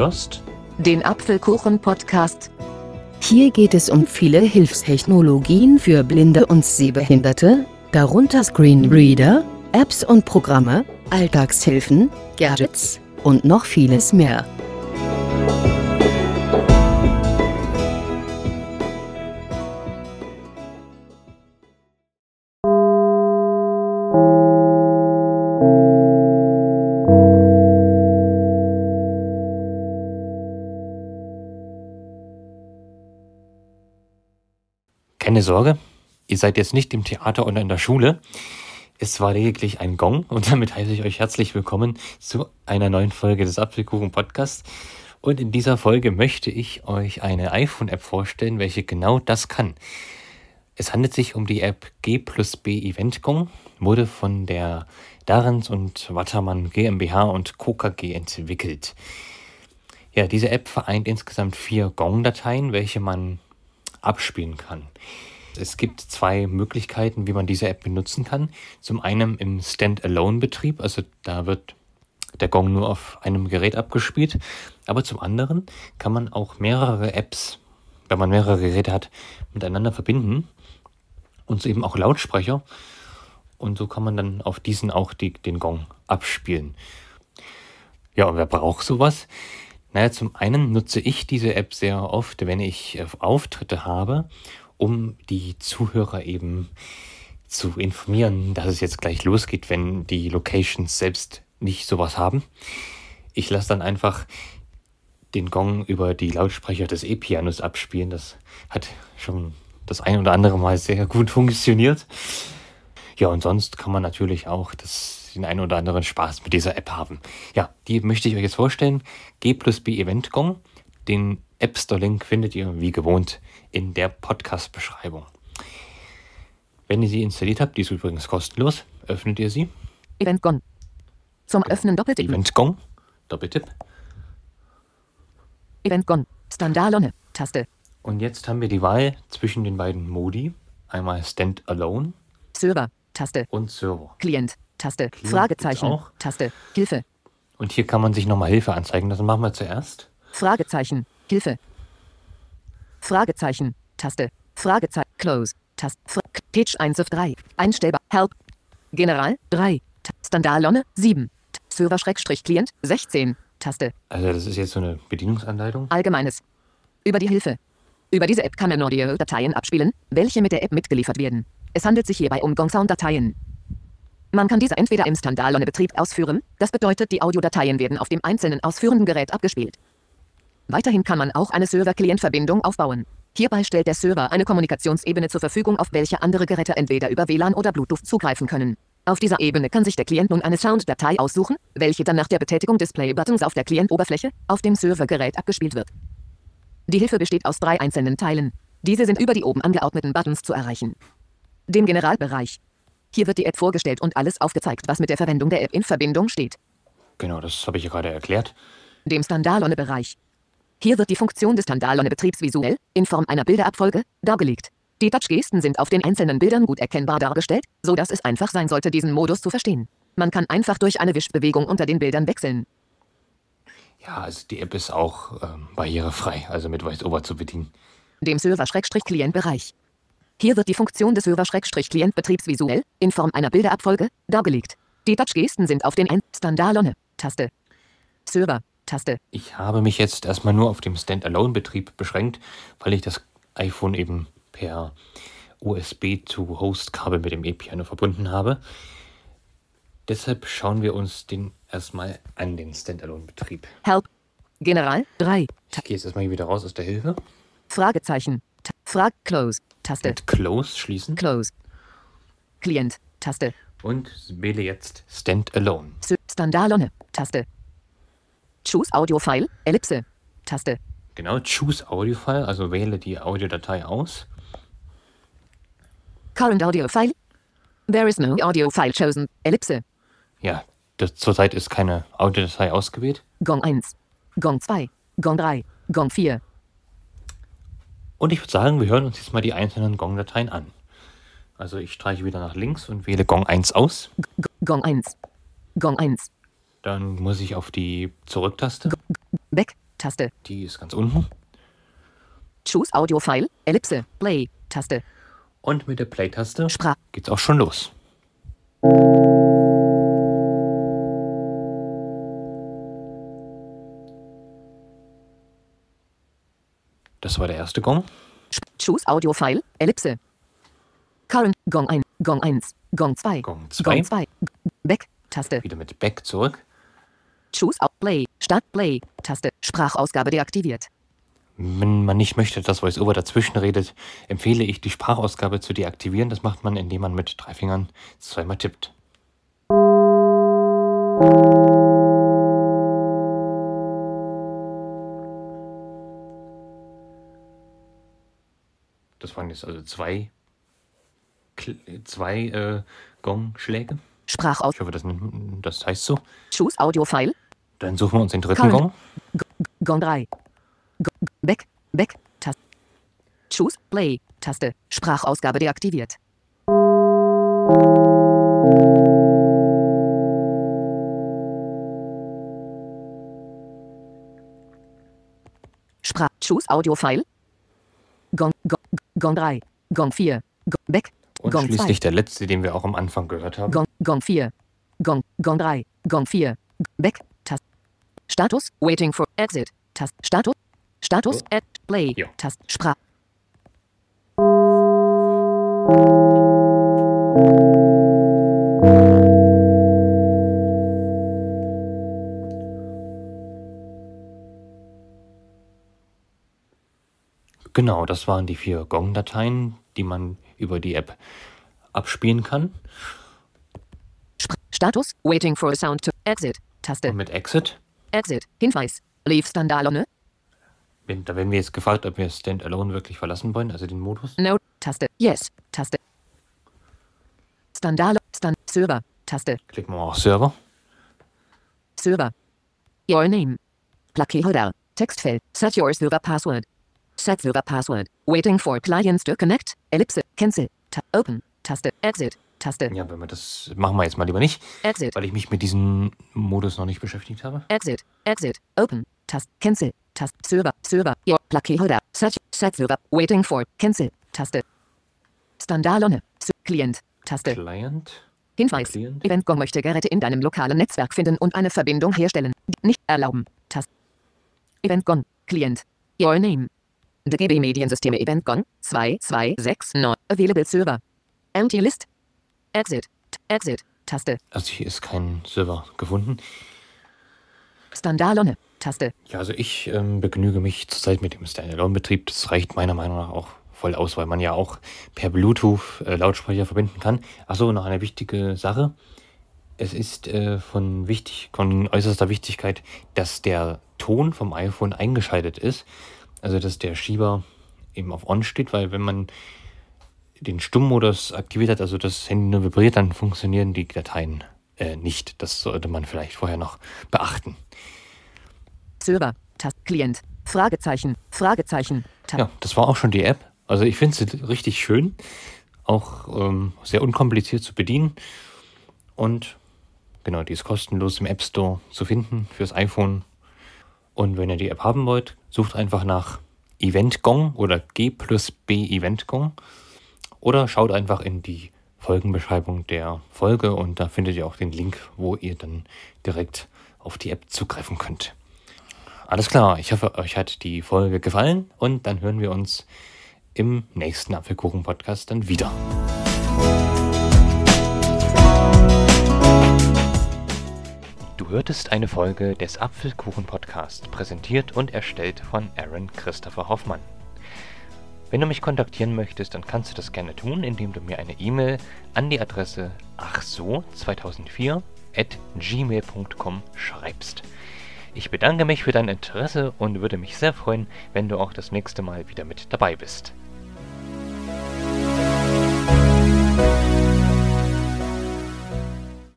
hörst den Apfelkuchen-Podcast. Hier geht es um viele Hilfstechnologien für Blinde und Sehbehinderte, darunter Screenreader, Apps und Programme, Alltagshilfen, Gadgets und noch vieles mehr. Keine Sorge, ihr seid jetzt nicht im Theater oder in der Schule. Es war lediglich ein Gong und damit heiße ich euch herzlich willkommen zu einer neuen Folge des Apfelkuchen Podcasts. Und in dieser Folge möchte ich euch eine iPhone-App vorstellen, welche genau das kann. Es handelt sich um die App G plus B Event Gong, wurde von der Darens und Wattermann GmbH und Coca G entwickelt. Ja, diese App vereint insgesamt vier Gong-Dateien, welche man abspielen kann. Es gibt zwei Möglichkeiten, wie man diese App benutzen kann. Zum einen im Standalone-Betrieb, also da wird der Gong nur auf einem Gerät abgespielt. Aber zum anderen kann man auch mehrere Apps, wenn man mehrere Geräte hat, miteinander verbinden und so eben auch Lautsprecher. Und so kann man dann auf diesen auch die, den Gong abspielen. Ja, und wer braucht sowas? Naja, zum einen nutze ich diese App sehr oft, wenn ich äh, Auftritte habe um die Zuhörer eben zu informieren, dass es jetzt gleich losgeht, wenn die Locations selbst nicht sowas haben. Ich lasse dann einfach den Gong über die Lautsprecher des E-Pianos abspielen. Das hat schon das ein oder andere Mal sehr gut funktioniert. Ja, und sonst kann man natürlich auch das, den einen oder anderen Spaß mit dieser App haben. Ja, die möchte ich euch jetzt vorstellen. G plus B Event Gong. Den App Store-Link findet ihr wie gewohnt in der Podcast-Beschreibung. Wenn ihr sie installiert habt, die ist übrigens kostenlos, öffnet ihr sie. Event Gong. Zum Öffnen Doppeltipp. Event Gong. Doppeltipp. Event Gong. Standalone. Taste. Und jetzt haben wir die Wahl zwischen den beiden Modi. Einmal Standalone. Server. Taste. Und Server. Klient. Taste. Klient Fragezeichen. Auch. Taste. Hilfe. Und hier kann man sich nochmal Hilfe anzeigen. Das machen wir zuerst. Fragezeichen. Hilfe. Fragezeichen. Taste. Fragezeichen. Close. Taste. Fra Page 1 of 3. Einstellbar. Help. General 3. Standalone 7. Server-Client 16. Taste. Also das ist jetzt so eine Bedienungsanleitung. Allgemeines. Über die Hilfe. Über diese App kann man Audio-Dateien abspielen, welche mit der App mitgeliefert werden. Es handelt sich hierbei um Gong-Sound-Dateien. Man kann diese entweder im Standalone-Betrieb ausführen, das bedeutet, die Audiodateien werden auf dem einzelnen ausführenden Gerät abgespielt. Weiterhin kann man auch eine Server-Client-Verbindung aufbauen. Hierbei stellt der Server eine Kommunikationsebene zur Verfügung, auf welche andere Geräte entweder über WLAN oder Bluetooth zugreifen können. Auf dieser Ebene kann sich der Klient nun eine Sound-Datei aussuchen, welche dann nach der Betätigung des Play-Buttons auf der Client-Oberfläche auf dem Servergerät abgespielt wird. Die Hilfe besteht aus drei einzelnen Teilen. Diese sind über die oben angeordneten Buttons zu erreichen. Dem Generalbereich. Hier wird die App vorgestellt und alles aufgezeigt, was mit der Verwendung der App in Verbindung steht. Genau, das habe ich gerade erklärt. Dem Standalone-Bereich. Hier wird die Funktion des Tandalone-Betriebs visuell, in Form einer Bilderabfolge, dargelegt. Die Touch-Gesten sind auf den einzelnen Bildern gut erkennbar dargestellt, so dass es einfach sein sollte, diesen Modus zu verstehen. Man kann einfach durch eine Wischbewegung unter den Bildern wechseln. Ja, also die App ist auch ähm, barrierefrei, also mit VoiceOver zu bedienen. Dem Server-Client-Bereich. Hier wird die Funktion des Server-Client-Betriebs visuell, in Form einer Bilderabfolge, dargelegt. Die Touch-Gesten sind auf den Standalone-Taste. Server, Taste. Ich habe mich jetzt erstmal nur auf dem Standalone-Betrieb beschränkt, weil ich das iPhone eben per USB zu Host-Kabel mit dem E-Piano verbunden habe. Deshalb schauen wir uns den erstmal an, den Standalone-Betrieb. Help. General 3. Ich gehe jetzt erstmal hier wieder raus aus der Hilfe. Fragezeichen. Frag Close. Taste. Mit Close schließen. Close. Client. Taste. Und wähle jetzt Standalone. Standalone. Taste. Choose Audio File, Ellipse, Taste. Genau, Choose Audio File, also wähle die Audiodatei aus. Current Audio File. There is no audio file chosen, Ellipse. Ja, das, zurzeit ist keine Audiodatei ausgewählt. Gong 1, Gong 2, Gong 3, Gong 4. Und ich würde sagen, wir hören uns jetzt mal die einzelnen Gong-Dateien an. Also ich streiche wieder nach links und wähle Gong 1 aus. Gong 1, Gong 1, dann muss ich auf die Zurücktaste. Weg. Taste. Die ist ganz unten. Choose Audio File, Ellipse, Play, Taste. Und mit der Play-Taste geht's auch schon los. Das war der erste Gong. Choose Audio File, Ellipse. Current, Gong 1, Gong 1, Gong 2, Gong zwei. Gong 2, Back, Taste. Wieder mit Back zurück. Choose Play, Start, Play, Taste. Sprachausgabe deaktiviert. Wenn man nicht möchte, dass VoiceOver dazwischen redet, empfehle ich, die Sprachausgabe zu deaktivieren. Das macht man, indem man mit drei Fingern zweimal tippt. Jetzt also zwei, zwei äh, Gongschläge. Sprachaus. Ich hoffe, das, das heißt so. Choose Audio File, Dann suchen wir uns den dritten Current. Gong. Gong 3. Go- Back, Back, Taste. Choose, Play, Taste. Sprachausgabe deaktiviert. Sprach, Choose Audio File. Gong, Gong, Gong 3. Gong 4. Gong, Back, Und Gong 2. schließlich der letzte, den wir auch am Anfang gehört haben. Gong, Gong 4. Gong, Gong 3. Gong 4. Back, Tast. Status, waiting for exit. Tast. Status, Status, Ja. at, play. Ja. Tast. Sprach. Genau, das waren die vier Gong-Dateien, die man über die App abspielen kann. Status, waiting for a sound to exit. Taste. Und mit Exit, Exit. Hinweis. Leave Standalone. wenn, da werden wir jetzt gefragt, ob wir Standalone wirklich verlassen wollen, also den Modus. No. Taste. Yes. Taste. Standalone. Stand. Server. Taste. Klicken wir auf Server. Server. Your name. Placeholder. Textfeld. Set your server password. Set server password. Waiting for clients to connect. Ellipse. Cancel. Ta open. Taste. Exit. Taste. Ja, wenn wir das machen wir jetzt mal lieber nicht, Exit. weil ich mich mit diesem Modus noch nicht beschäftigt habe. Exit. Exit. Open. Tast. Cancel. Tast. Server. Server. Your Placeholder. Set. Set server. Waiting for. Cancel. Taste. Standalone. Client. Taste. Client. Hinweis. Client. EventGo möchte Geräte in deinem lokalen Netzwerk finden und eine Verbindung herstellen. Nicht erlauben. Taste. EventGon. Client. Your name. DGB Mediensysteme EventGon. 2269. Available Server. Empty List. Exit. Exit. Taste. Also hier ist kein Server gefunden. Standalone. Taste. Ja, also ich ähm, begnüge mich zurzeit mit dem Standalone-Betrieb. Das reicht meiner Meinung nach auch voll aus, weil man ja auch per Bluetooth äh, Lautsprecher verbinden kann. Achso, noch eine wichtige Sache. Es ist äh, von, wichtig, von äußerster Wichtigkeit, dass der Ton vom iPhone eingeschaltet ist. Also dass der Schieber eben auf On steht, weil wenn man den Stummmodus aktiviert hat, also das Handy nur vibriert, dann funktionieren die Dateien äh, nicht. Das sollte man vielleicht vorher noch beachten. Server. Tast. Client. Fragezeichen. Fragezeichen. Ta Ja, das war auch schon die App. Also ich finde sie richtig schön. Auch ähm, sehr unkompliziert zu bedienen. Und genau, die ist kostenlos im App Store zu finden fürs iPhone. Und wenn ihr die App haben wollt, sucht einfach nach EventGong oder G plus B EventGong. Oder schaut einfach in die Folgenbeschreibung der Folge und da findet ihr auch den Link, wo ihr dann direkt auf die App zugreifen könnt. Alles klar, ich hoffe, euch hat die Folge gefallen und dann hören wir uns im nächsten Apfelkuchen-Podcast dann wieder. Hörtest eine Folge des Apfelkuchen-Podcast, präsentiert und erstellt von Aaron Christopher Hoffmann. Wenn du mich kontaktieren möchtest, dann kannst du das gerne tun, indem du mir eine E-Mail an die Adresse achso2004 at gmail.com schreibst. Ich bedanke mich für dein Interesse und würde mich sehr freuen, wenn du auch das nächste Mal wieder mit dabei bist.